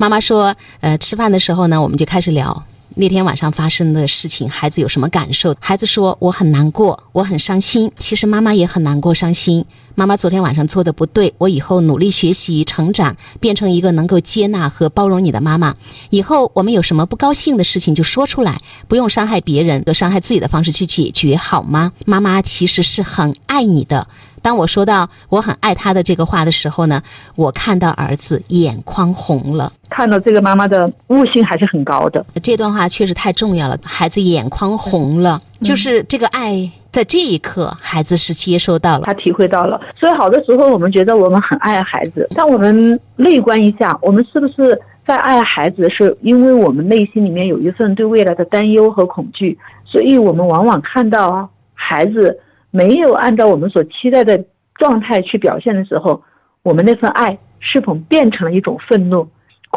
妈妈说，呃，吃饭的时候呢，我们就开始聊。那天晚上发生的事情，孩子有什么感受？孩子说我很难过，我很伤心。其实妈妈也很难过、伤心。妈妈昨天晚上做的不对，我以后努力学习、成长，变成一个能够接纳和包容你的妈妈。以后我们有什么不高兴的事情就说出来，不用伤害别人，用伤害自己的方式去解决，好吗？妈妈其实是很爱你的。当我说到我很爱他的这个话的时候呢，我看到儿子眼眶红了。看到这个妈妈的悟性还是很高的，这段话确实太重要了。孩子眼眶红了，就是这个爱在这一刻，孩子是接收到了，他体会到了。所以好多时候，我们觉得我们很爱孩子，但我们内观一下，我们是不是在爱孩子？是因为我们内心里面有一份对未来的担忧和恐惧，所以我们往往看到孩子没有按照我们所期待的状态去表现的时候，我们那份爱是否变成了一种愤怒？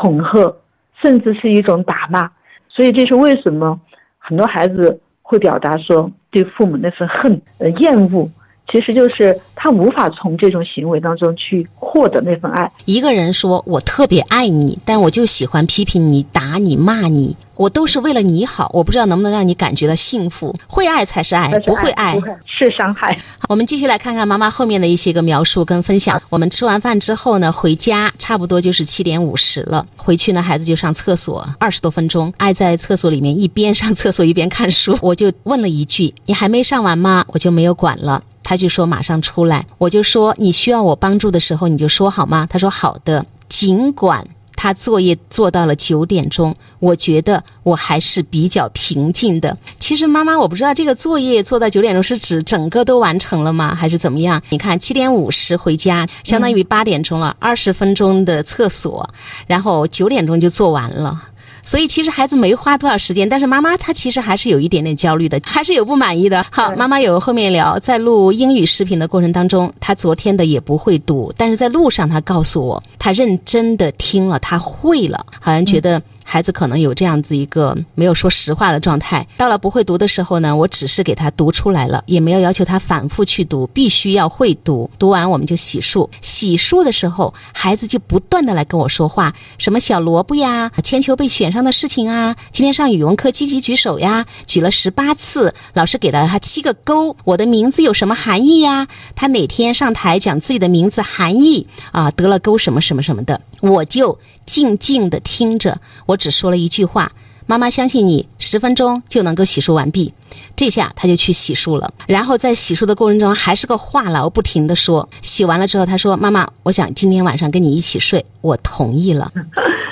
恐吓，甚至是一种打骂，所以这是为什么很多孩子会表达说对父母那份恨、呃厌恶。其实就是他无法从这种行为当中去获得那份爱。一个人说我特别爱你，但我就喜欢批评你、打你、骂你，我都是为了你好。我不知道能不能让你感觉到幸福。会爱才是爱，不会爱是伤害。我们继续来看看妈妈后面的一些个描述跟分享。我们吃完饭之后呢，回家差不多就是七点五十了。回去呢，孩子就上厕所二十多分钟，爱在厕所里面一边上厕所一边看书。我就问了一句：“你还没上完吗？”我就没有管了。他就说马上出来，我就说你需要我帮助的时候你就说好吗？他说好的。尽管他作业做到了九点钟，我觉得我还是比较平静的。其实妈妈，我不知道这个作业做到九点钟是指整个都完成了吗，还是怎么样？你看七点五十回家，相当于八点钟了，二十分钟的厕所，然后九点钟就做完了。所以其实孩子没花多少时间，但是妈妈她其实还是有一点点焦虑的，还是有不满意的。好，妈妈有后面聊，在录英语视频的过程当中，她昨天的也不会读，但是在路上她告诉我，她认真的听了，她会了，好像觉得。孩子可能有这样子一个没有说实话的状态，到了不会读的时候呢，我只是给他读出来了，也没有要求他反复去读，必须要会读。读完我们就洗漱，洗漱的时候，孩子就不断的来跟我说话，什么小萝卜呀，铅球被选上的事情啊，今天上语文课积极举手呀，举了十八次，老师给了他七个勾，我的名字有什么含义呀？他哪天上台讲自己的名字含义啊，得了勾什么什么什么的，我就静静的听着，我。只说了一句话：“妈妈相信你，十分钟就能够洗漱完毕。”这下他就去洗漱了。然后在洗漱的过程中，还是个话痨，不停的说。洗完了之后，他说：“妈妈，我想今天晚上跟你一起睡。”我同意了。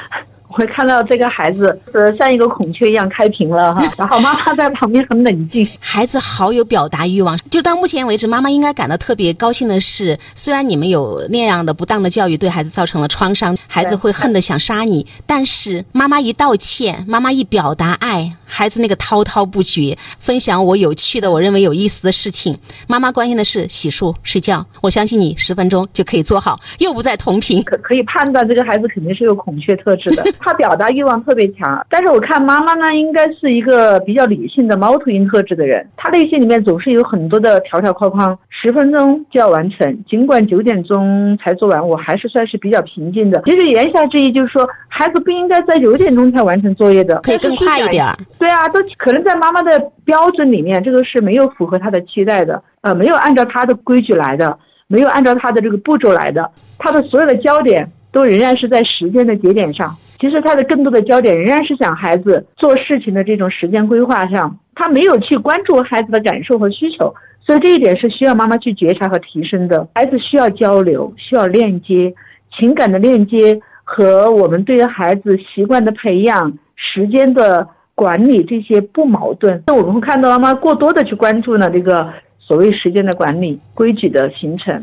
会看到这个孩子呃像一个孔雀一样开屏了哈，然后妈妈在旁边很冷静。孩子好有表达欲望，就到目前为止，妈妈应该感到特别高兴的是，虽然你们有那样的不当的教育对孩子造成了创伤，孩子会恨得想杀你，但是妈妈一道歉，妈妈一表达爱，孩子那个滔滔不绝，分享我有趣的、我认为有意思的事情。妈妈关心的是洗漱、睡觉。我相信你十分钟就可以做好，又不在同频。可可以判断这个孩子肯定是有孔雀特质的。他表达欲望特别强，但是我看妈妈呢，应该是一个比较理性的猫头鹰特质的人。他内心里面总是有很多的条条框框，十分钟就要完成，尽管九点钟才做完，我还是算是比较平静的。其实言下之意就是说，孩子不应该在九点钟才完成作业的，可以更快一点。对啊，都可能在妈妈的标准里面，这个是没有符合他的期待的，呃，没有按照他的规矩来的，没有按照他的这个步骤来的，他的所有的焦点都仍然是在时间的节点上。其实他的更多的焦点仍然是想孩子做事情的这种时间规划上，他没有去关注孩子的感受和需求，所以这一点是需要妈妈去觉察和提升的。孩子需要交流，需要链接，情感的链接和我们对于孩子习惯的培养、时间的管理这些不矛盾。那我们会看到妈妈过多的去关注呢这个所谓时间的管理、规矩的形成，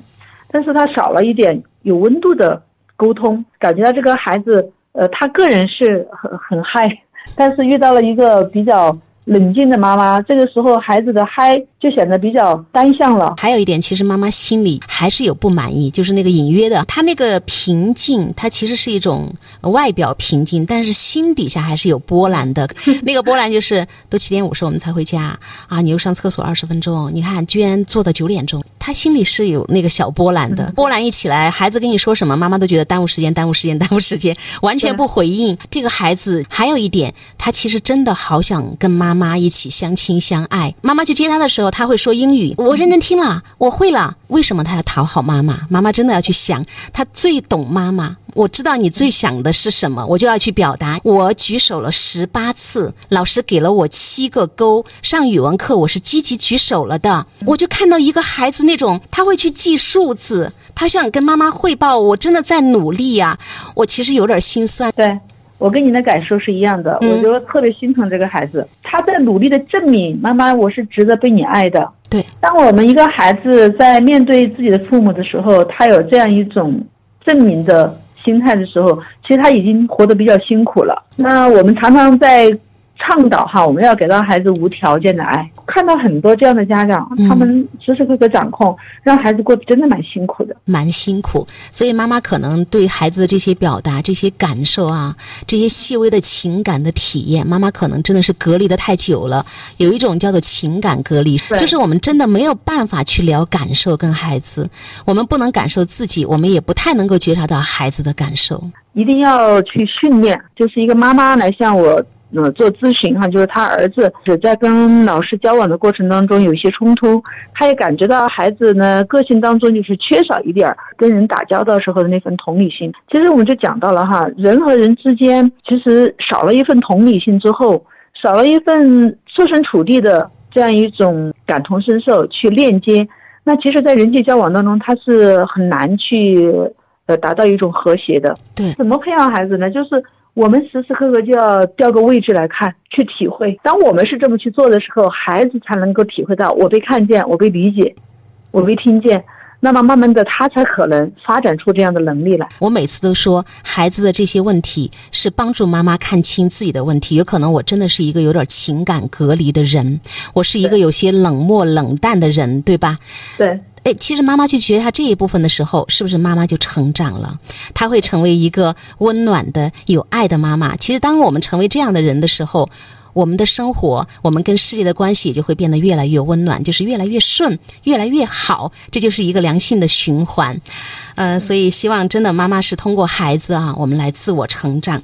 但是他少了一点有温度的沟通，感觉到这个孩子。呃，他个人是很很嗨，但是遇到了一个比较冷静的妈妈，这个时候孩子的嗨就显得比较单向了。还有一点，其实妈妈心里还是有不满意，就是那个隐约的，她那个平静，她其实是一种外表平静，但是心底下还是有波澜的。那个波澜就是都七点五十我们才回家啊，你又上厕所二十分钟，你看居然坐到九点钟，她心里是有那个小波澜的。波澜一起来，孩子跟你说什么，妈妈都觉得耽误时间，耽误时间，耽误时间，完全不回应。这个孩子还有一点，他其实真的好想跟妈妈一起相亲相爱。妈妈去接他的时候。他会说英语，我认真听了，我会了。为什么他要讨好妈妈？妈妈真的要去想，他最懂妈妈。我知道你最想的是什么，我就要去表达。我举手了十八次，老师给了我七个勾。上语文课我是积极举手了的，我就看到一个孩子那种，他会去记数字，他想跟妈妈汇报，我真的在努力呀。我其实有点心酸。对。我跟您的感受是一样的，我觉得特别心疼这个孩子，他在努力的证明妈妈我是值得被你爱的。对，当我们一个孩子在面对自己的父母的时候，他有这样一种证明的心态的时候，其实他已经活得比较辛苦了。那我们常常在。倡导哈，我们要给到孩子无条件的爱。看到很多这样的家长，他们时时刻刻掌控，让孩子过得真的蛮辛苦的，蛮辛苦。所以妈妈可能对孩子的这些表达、这些感受啊，这些细微的情感的体验，妈妈可能真的是隔离的太久了，有一种叫做情感隔离，就是我们真的没有办法去聊感受跟孩子，我们不能感受自己，我们也不太能够觉察到孩子的感受。一定要去训练，就是一个妈妈来向我。呃，做咨询哈，就是他儿子是在跟老师交往的过程当中有一些冲突，他也感觉到孩子呢个性当中就是缺少一点跟人打交道时候的那份同理心。其实我们就讲到了哈，人和人之间其实少了一份同理心之后，少了一份设身处地的这样一种感同身受去链接，那其实，在人际交往当中，他是很难去呃达到一种和谐的。对，怎么培养孩子呢？就是。我们时时刻刻就要调个位置来看，去体会。当我们是这么去做的时候，孩子才能够体会到我被看见，我被理解，我被听见。那么慢慢的，他才可能发展出这样的能力来。我每次都说，孩子的这些问题是帮助妈妈看清自己的问题。有可能我真的是一个有点情感隔离的人，我是一个有些冷漠冷淡的人，对吧？对。哎，其实妈妈去觉察这一部分的时候，是不是妈妈就成长了？她会成为一个温暖的、有爱的妈妈。其实，当我们成为这样的人的时候，我们的生活，我们跟世界的关系也就会变得越来越温暖，就是越来越顺，越来越好。这就是一个良性的循环。呃，所以希望真的妈妈是通过孩子啊，我们来自我成长。